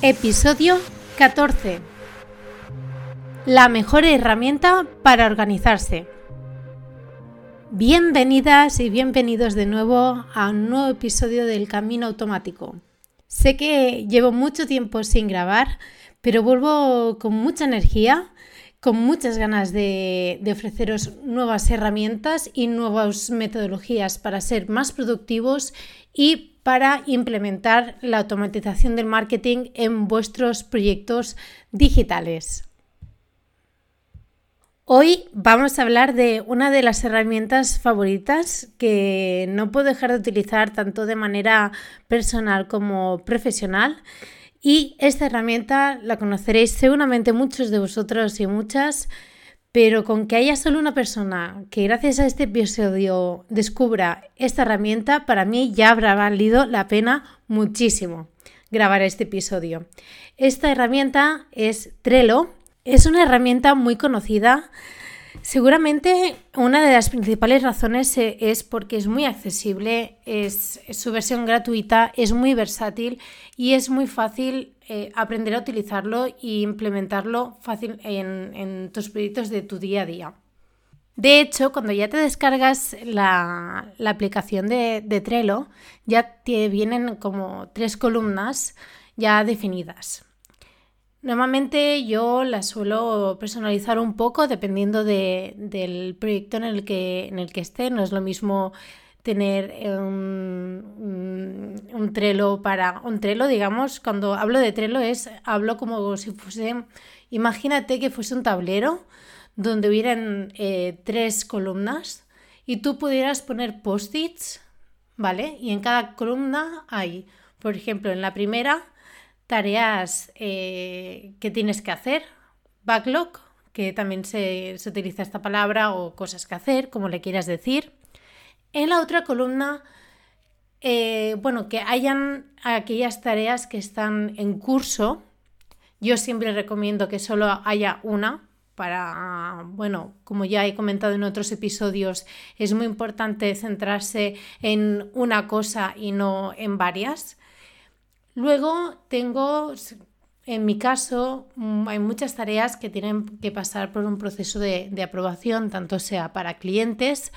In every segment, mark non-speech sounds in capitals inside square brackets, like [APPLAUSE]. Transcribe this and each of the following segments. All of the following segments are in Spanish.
Episodio 14. La mejor herramienta para organizarse. Bienvenidas y bienvenidos de nuevo a un nuevo episodio del Camino Automático. Sé que llevo mucho tiempo sin grabar, pero vuelvo con mucha energía, con muchas ganas de, de ofreceros nuevas herramientas y nuevas metodologías para ser más productivos y para implementar la automatización del marketing en vuestros proyectos digitales. Hoy vamos a hablar de una de las herramientas favoritas que no puedo dejar de utilizar tanto de manera personal como profesional. Y esta herramienta la conoceréis seguramente muchos de vosotros y muchas pero con que haya solo una persona que gracias a este episodio descubra esta herramienta, para mí ya habrá valido la pena muchísimo grabar este episodio. Esta herramienta es Trello. Es una herramienta muy conocida Seguramente una de las principales razones e, es porque es muy accesible, es, su versión gratuita, es muy versátil y es muy fácil eh, aprender a utilizarlo e implementarlo fácil en, tus proyectos de tu día a día. De hecho, cuando ya te descargas la, aplicación de, de, Trello, ya te vienen como tres columnas ya definidas. Normalmente yo la suelo personalizar un poco dependiendo del proyecto en el, que, en el que esté. No es lo mismo tener un, un, Trello para un Trello, digamos, cuando hablo de Trello es, hablo como si fuese, imagínate que fuese un tablero donde hubieran eh, tres columnas y tú pudieras poner post-its, ¿vale? Y en cada columna hay, por ejemplo, en la primera tareas eh, que tienes que hacer, backlog, que también se, utiliza esta palabra, o cosas que hacer, como le quieras decir. En la otra columna, eh, bueno, que hayan aquellas tareas que están en curso. Yo siempre recomiendo que solo haya una para, bueno, como ya he comentado en otros episodios, es muy importante centrarse en una cosa y no en varias. Luego tengo, en mi caso, mm, hay muchas tareas que tienen que pasar por un proceso de, aprobación, tanto sea para clientes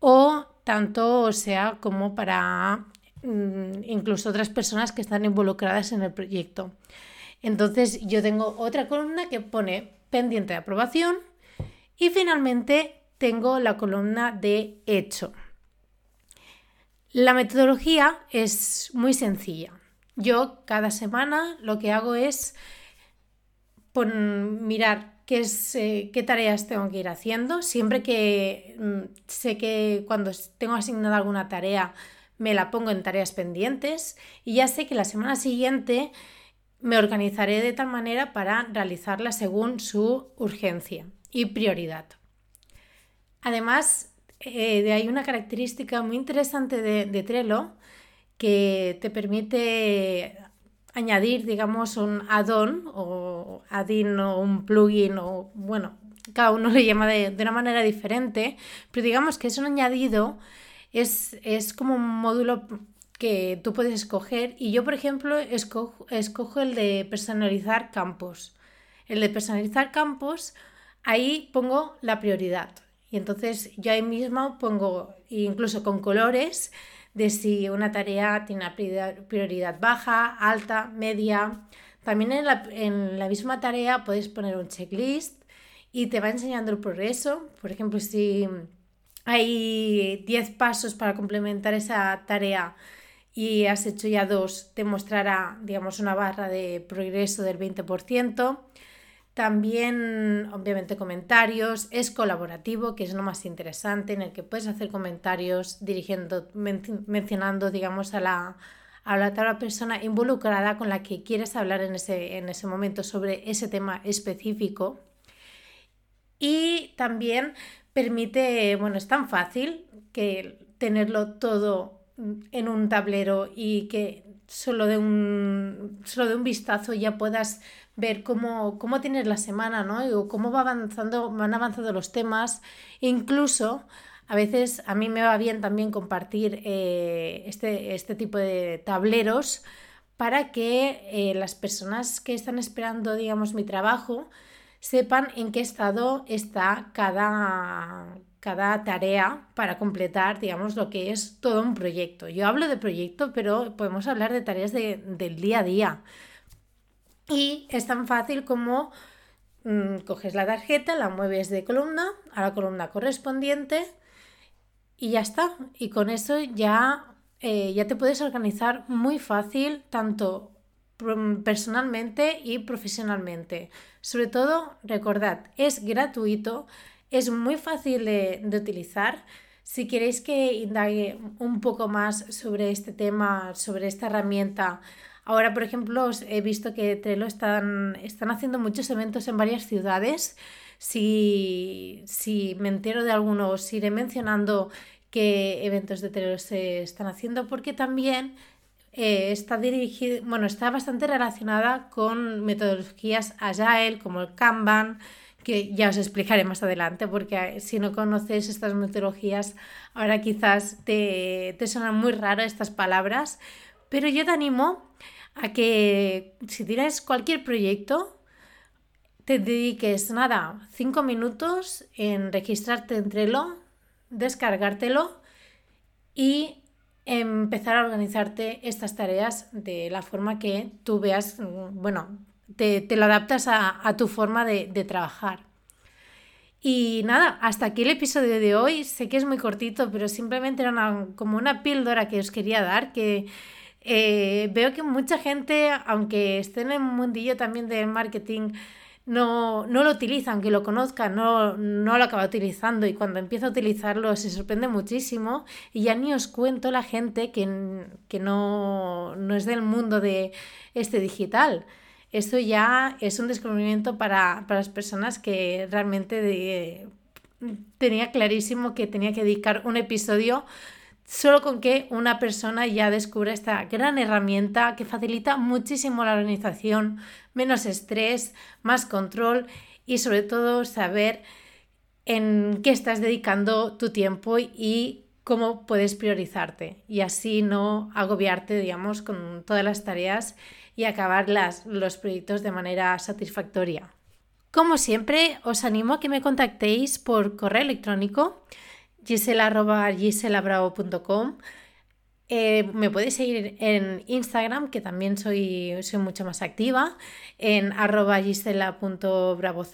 o tanto sea como para mm, incluso otras personas que están involucradas en el proyecto. Entonces yo tengo otra columna que pone pendiente de aprobación y finalmente tengo la columna de hecho. La metodología es muy sencilla. Yo cada semana lo que hago es mirar eh, qué tareas tengo que ir haciendo. Siempre que mm, sé que cuando tengo asignada alguna tarea me la pongo en tareas pendientes y ya sé que la semana siguiente me organizaré de tal manera para realizarla según su urgencia y prioridad. Además, eh, hay una característica muy interesante de Trello que te permite añadir, digamos, un add-on o add-in o un plugin o, bueno, cada uno [LAUGHS] le llama de, una manera diferente, pero digamos que es un añadido, es, es como un módulo que tú puedes escoger y yo, por ejemplo, escojo, escojo el de personalizar campos. El de personalizar campos, ahí pongo la prioridad. Y entonces yo ahí mismo pongo, incluso con colores, de si una tarea tiene una prioridad baja, alta, media. También en la, en la misma tarea puedes poner un checklist y te va enseñando el progreso. Por ejemplo, si hay 10 pasos para complementar esa tarea y has hecho ya dos, te mostrará, digamos, una barra de progreso del 20%. También, obviamente, comentarios. Es colaborativo, que es lo más interesante, en el que puedes hacer comentarios dirigiendo, mencionando, digamos, a la, a la persona involucrada con la que quieres hablar en ese, en ese momento sobre ese tema específico. Y también permite, bueno, es tan fácil que tenerlo todo en un tablero y que solo de un, solo de un vistazo ya puedas ver cómo, cómo tienes la semana, ¿no? O cómo va avanzando, van avanzando los temas. Incluso a veces a mí me va bien también compartir eh, este, este tipo de tableros para que eh, las personas que están esperando, digamos, mi trabajo, sepan en qué estado está cada, cada tarea para completar, digamos, lo que es todo un proyecto. Yo hablo de proyecto, pero podemos hablar de tareas del día a día. Y es tan fácil como mm, coges la tarjeta, la mueves de columna a la columna correspondiente y ya está. Y con eso ya, eh, ya te puedes organizar muy fácil, tanto personalmente y profesionalmente. Sobre todo, recordad, es gratuito, es muy fácil de, utilizar. Si queréis que indague un poco más sobre este tema, sobre esta herramienta, ahora por ejemplo he visto que Trello están, están haciendo muchos eventos en varias ciudades. Si, si me entero de alguno, os iré mencionando qué eventos de Trello se están haciendo, porque también eh, está dirigida, bueno, está bastante relacionada con metodologías Agile como el Kanban, que ya os explicaré más adelante, porque eh, si no conoces estas metodologías, ahora quizás te, te suenan muy raras estas palabras, pero yo te animo a que si tienes cualquier proyecto, te dediques nada, cinco minutos en registrarte en Trello, descargártelo y empezar a organizarte estas tareas de la forma que tú veas, bueno, te, lo adaptas a, tu forma de, trabajar. Y nada, hasta aquí el episodio de hoy. Sé que es muy cortito, pero simplemente era como una píldora que os quería dar, que eh, veo que mucha gente, aunque esté en el mundillo también del marketing, no, no lo utiliza, aunque lo conozca, no, no lo acaba utilizando y cuando empieza a utilizarlo se sorprende muchísimo y ya ni os cuento la gente que, que no, no es del mundo de este digital. Esto ya es un descubrimiento para, para las personas que realmente tenía clarísimo que tenía que dedicar un episodio solo con que una persona ya descubra esta gran herramienta que facilita muchísimo la organización, menos estrés, más control y sobre todo saber en qué estás dedicando tu tiempo y cómo puedes priorizarte y así no agobiarte, digamos, con todas las tareas y acabar las, los proyectos de manera satisfactoria. Como siempre, os animo a que me contactéis por correo electrónico gisela.giselabravo.com. Eh, me podéis seguir en Instagram, que también soy, soy mucho más activa, en arroba gisela.bravoc.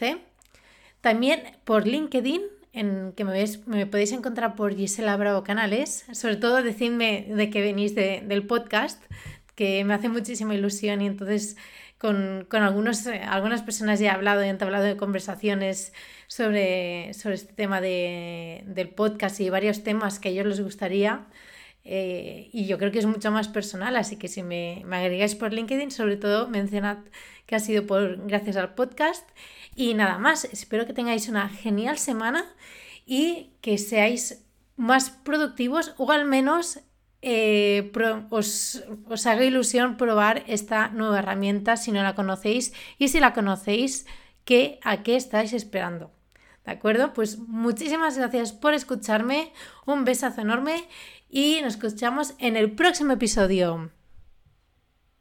También por LinkedIn, en que me, me, podéis encontrar por Gisela Bravo Canales. Sobre todo decidme de que venís del podcast, que me hace muchísima ilusión y entonces con, algunos, algunas personas ya he hablado y he hablado de conversaciones sobre, sobre este tema de, del podcast y varios temas que a ellos les gustaría. Eh, y yo creo que es mucho más personal, así que si me, me, agregáis por LinkedIn, sobre todo mencionad que ha sido por, gracias al podcast. Y nada más, espero que tengáis una genial semana y que seáis más productivos o al menos eh, os, os haga ilusión probar esta nueva herramienta si no la conocéis y si la conocéis, ¿qué, ¿a qué estáis esperando? ¿De acuerdo? Pues muchísimas gracias por escucharme, un besazo enorme y nos escuchamos en el próximo episodio.